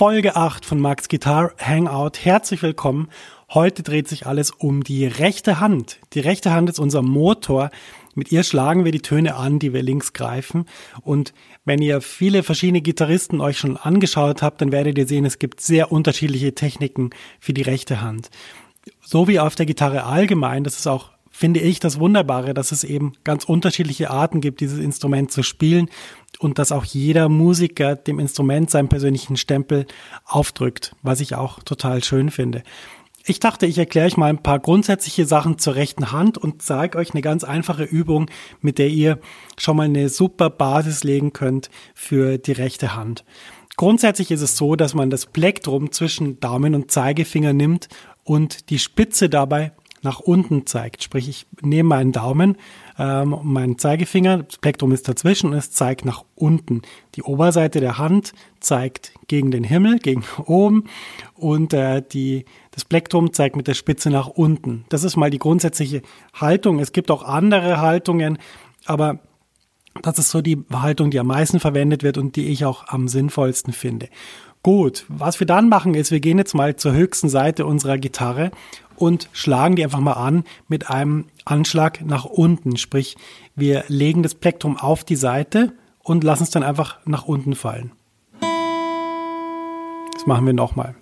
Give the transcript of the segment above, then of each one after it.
Folge 8 von Max Guitar Hangout. Herzlich willkommen. Heute dreht sich alles um die rechte Hand. Die rechte Hand ist unser Motor, mit ihr schlagen wir die Töne an, die wir links greifen. Und wenn ihr viele verschiedene Gitarristen euch schon angeschaut habt, dann werdet ihr sehen, es gibt sehr unterschiedliche Techniken für die rechte Hand. So wie auf der Gitarre allgemein, das ist auch finde ich das Wunderbare, dass es eben ganz unterschiedliche Arten gibt, dieses Instrument zu spielen und dass auch jeder Musiker dem Instrument seinen persönlichen Stempel aufdrückt, was ich auch total schön finde. Ich dachte, ich erkläre euch mal ein paar grundsätzliche Sachen zur rechten Hand und zeige euch eine ganz einfache Übung, mit der ihr schon mal eine super Basis legen könnt für die rechte Hand. Grundsätzlich ist es so, dass man das Plektrum zwischen Daumen und Zeigefinger nimmt und die Spitze dabei nach unten zeigt. Sprich, ich nehme meinen Daumen, ähm, meinen Zeigefinger, das Plektrum ist dazwischen und es zeigt nach unten. Die Oberseite der Hand zeigt gegen den Himmel, gegen oben und äh, die, das Plektrum zeigt mit der Spitze nach unten. Das ist mal die grundsätzliche Haltung. Es gibt auch andere Haltungen, aber das ist so die Haltung, die am meisten verwendet wird und die ich auch am sinnvollsten finde. Gut, was wir dann machen ist, wir gehen jetzt mal zur höchsten Seite unserer Gitarre und schlagen die einfach mal an mit einem Anschlag nach unten. Sprich, wir legen das Plektrum auf die Seite und lassen es dann einfach nach unten fallen. Das machen wir nochmal.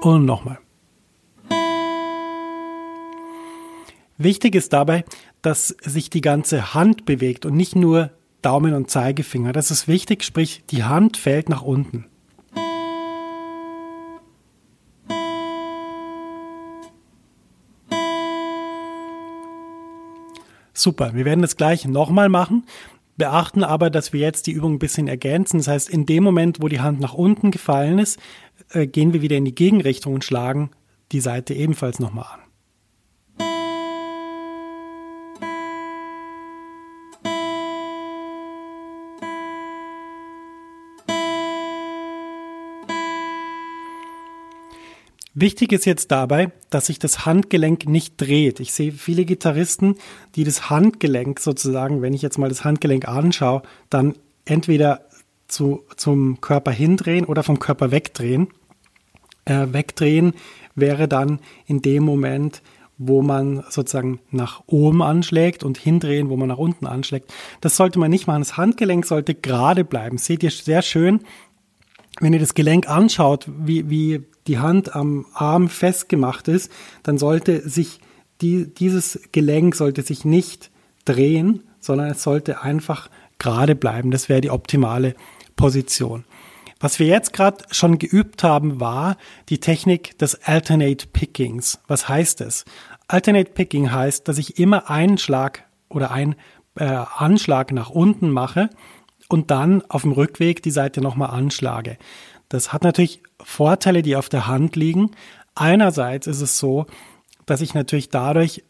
Und nochmal. Wichtig ist dabei, dass sich die ganze Hand bewegt und nicht nur Daumen und Zeigefinger. Das ist wichtig, sprich die Hand fällt nach unten. Super, wir werden das gleich nochmal machen, beachten aber, dass wir jetzt die Übung ein bisschen ergänzen. Das heißt, in dem Moment, wo die Hand nach unten gefallen ist, äh, gehen wir wieder in die Gegenrichtung und schlagen die Seite ebenfalls nochmal an. Wichtig ist jetzt dabei, dass sich das Handgelenk nicht dreht. Ich sehe viele Gitarristen, die das Handgelenk sozusagen, wenn ich jetzt mal das Handgelenk anschaue, dann entweder zu, zum Körper hindrehen oder vom Körper wegdrehen. Äh, wegdrehen wäre dann in dem Moment, wo man sozusagen nach oben anschlägt und hindrehen, wo man nach unten anschlägt. Das sollte man nicht machen. Das Handgelenk sollte gerade bleiben. Seht ihr sehr schön, wenn ihr das Gelenk anschaut, wie, wie die Hand am Arm festgemacht ist, dann sollte sich die, dieses Gelenk sollte sich nicht drehen, sondern es sollte einfach gerade bleiben. Das wäre die optimale Position. Was wir jetzt gerade schon geübt haben, war die Technik des Alternate Pickings. Was heißt es? Alternate Picking heißt, dass ich immer einen Schlag oder einen äh, Anschlag nach unten mache und dann auf dem Rückweg die Seite nochmal anschlage. Das hat natürlich Vorteile, die auf der Hand liegen. Einerseits ist es so, dass ich natürlich dadurch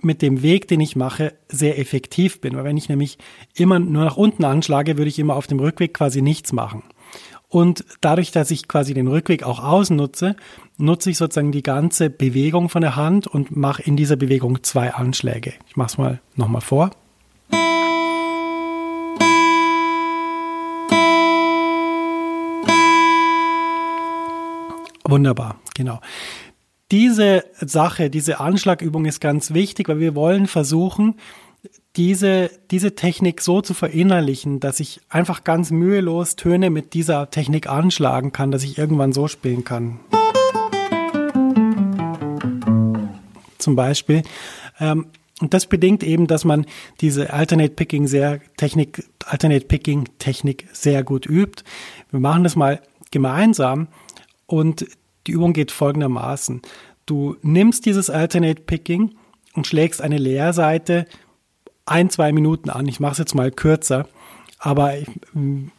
mit dem Weg, den ich mache, sehr effektiv bin. Weil wenn ich nämlich immer nur nach unten anschlage, würde ich immer auf dem Rückweg quasi nichts machen. Und dadurch, dass ich quasi den Rückweg auch ausnutze, nutze ich sozusagen die ganze Bewegung von der Hand und mache in dieser Bewegung zwei Anschläge. Ich mache es mal nochmal vor. Wunderbar, genau. Diese Sache, diese Anschlagübung ist ganz wichtig, weil wir wollen versuchen, diese, diese Technik so zu verinnerlichen, dass ich einfach ganz mühelos Töne mit dieser Technik anschlagen kann, dass ich irgendwann so spielen kann. Zum Beispiel. Ähm, und das bedingt eben, dass man diese Alternate Picking sehr Technik, Alternate Picking Technik sehr gut übt. Wir machen das mal gemeinsam und die Übung geht folgendermaßen. Du nimmst dieses Alternate Picking und schlägst eine Leerseite ein, zwei Minuten an. Ich mache es jetzt mal kürzer, aber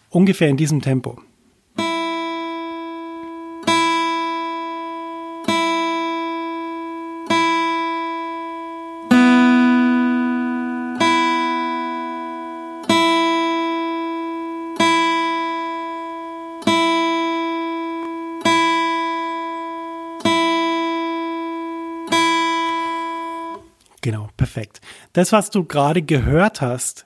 ungefähr in diesem Tempo. Das, was du gerade gehört hast,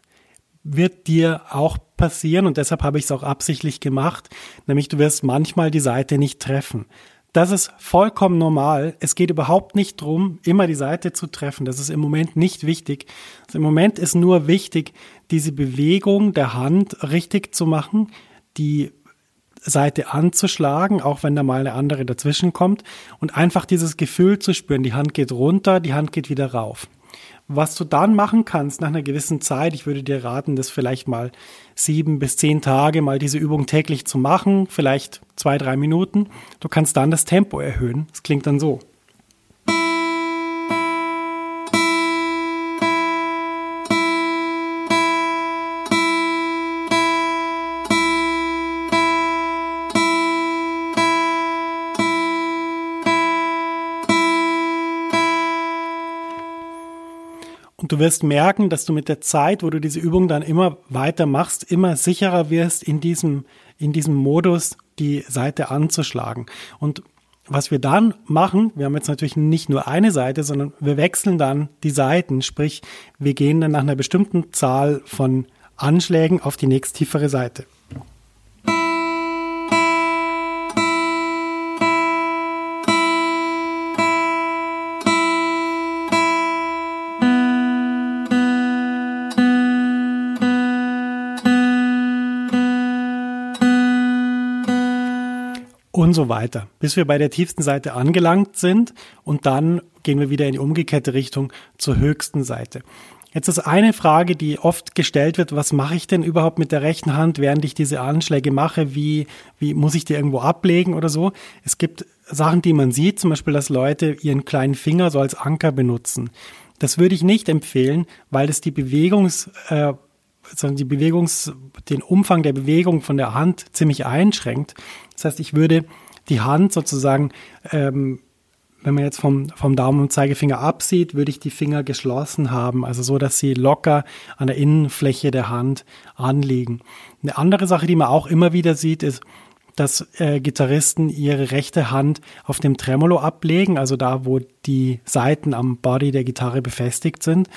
wird dir auch passieren und deshalb habe ich es auch absichtlich gemacht, nämlich du wirst manchmal die Seite nicht treffen. Das ist vollkommen normal. Es geht überhaupt nicht darum, immer die Seite zu treffen. Das ist im Moment nicht wichtig. Also Im Moment ist nur wichtig, diese Bewegung der Hand richtig zu machen, die Seite anzuschlagen, auch wenn da mal eine andere dazwischen kommt und einfach dieses Gefühl zu spüren, die Hand geht runter, die Hand geht wieder rauf. Was du dann machen kannst nach einer gewissen Zeit, ich würde dir raten, das vielleicht mal sieben bis zehn Tage mal diese Übung täglich zu machen, vielleicht zwei, drei Minuten. Du kannst dann das Tempo erhöhen. Das klingt dann so. Du wirst merken, dass du mit der Zeit, wo du diese Übung dann immer weiter machst, immer sicherer wirst, in diesem, in diesem Modus die Seite anzuschlagen. Und was wir dann machen, wir haben jetzt natürlich nicht nur eine Seite, sondern wir wechseln dann die Seiten, sprich, wir gehen dann nach einer bestimmten Zahl von Anschlägen auf die nächst tiefere Seite. So weiter, bis wir bei der tiefsten Seite angelangt sind und dann gehen wir wieder in die umgekehrte Richtung zur höchsten Seite. Jetzt ist eine Frage, die oft gestellt wird, was mache ich denn überhaupt mit der rechten Hand, während ich diese Anschläge mache? Wie, wie muss ich die irgendwo ablegen oder so? Es gibt Sachen, die man sieht, zum Beispiel, dass Leute ihren kleinen Finger so als Anker benutzen. Das würde ich nicht empfehlen, weil das die Bewegungs, äh, sondern die Bewegungs, den Umfang der Bewegung von der Hand ziemlich einschränkt. Das heißt, ich würde die Hand sozusagen, ähm, wenn man jetzt vom, vom Daumen und Zeigefinger absieht, würde ich die Finger geschlossen haben, also so, dass sie locker an der Innenfläche der Hand anliegen. Eine andere Sache, die man auch immer wieder sieht, ist, dass äh, Gitarristen ihre rechte Hand auf dem Tremolo ablegen, also da, wo die Saiten am Body der Gitarre befestigt sind.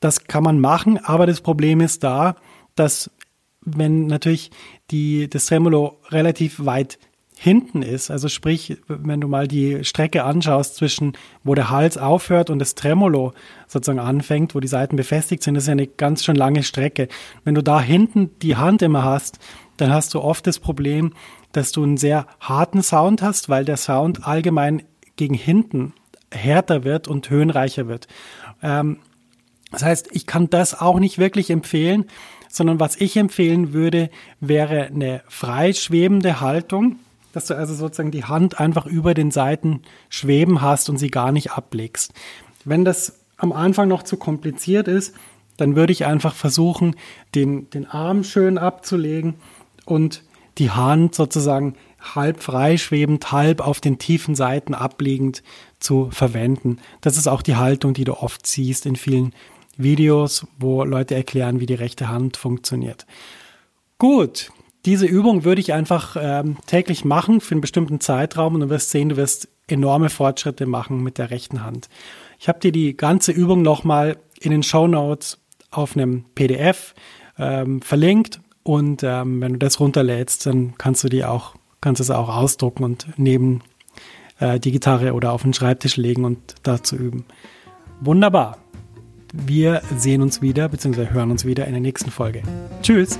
Das kann man machen, aber das Problem ist da, dass wenn natürlich die, das Tremolo relativ weit hinten ist, also sprich, wenn du mal die Strecke anschaust zwischen, wo der Hals aufhört und das Tremolo sozusagen anfängt, wo die Seiten befestigt sind, das ist ja eine ganz schön lange Strecke. Wenn du da hinten die Hand immer hast, dann hast du oft das Problem, dass du einen sehr harten Sound hast, weil der Sound allgemein gegen hinten härter wird und höhenreicher wird. Ähm, das heißt, ich kann das auch nicht wirklich empfehlen, sondern was ich empfehlen würde, wäre eine frei schwebende Haltung, dass du also sozusagen die Hand einfach über den Seiten schweben hast und sie gar nicht ablegst. Wenn das am Anfang noch zu kompliziert ist, dann würde ich einfach versuchen, den, den Arm schön abzulegen und die Hand sozusagen halb freischwebend, halb auf den tiefen Seiten abliegend zu verwenden. Das ist auch die Haltung, die du oft siehst in vielen Videos, wo Leute erklären, wie die rechte Hand funktioniert. Gut, diese Übung würde ich einfach ähm, täglich machen für einen bestimmten Zeitraum und du wirst sehen, du wirst enorme Fortschritte machen mit der rechten Hand. Ich habe dir die ganze Übung nochmal in den Show Notes auf einem PDF ähm, verlinkt und ähm, wenn du das runterlädst, dann kannst du die auch, kannst es auch ausdrucken und neben äh, die Gitarre oder auf den Schreibtisch legen und dazu üben. Wunderbar. Wir sehen uns wieder, beziehungsweise hören uns wieder in der nächsten Folge. Tschüss!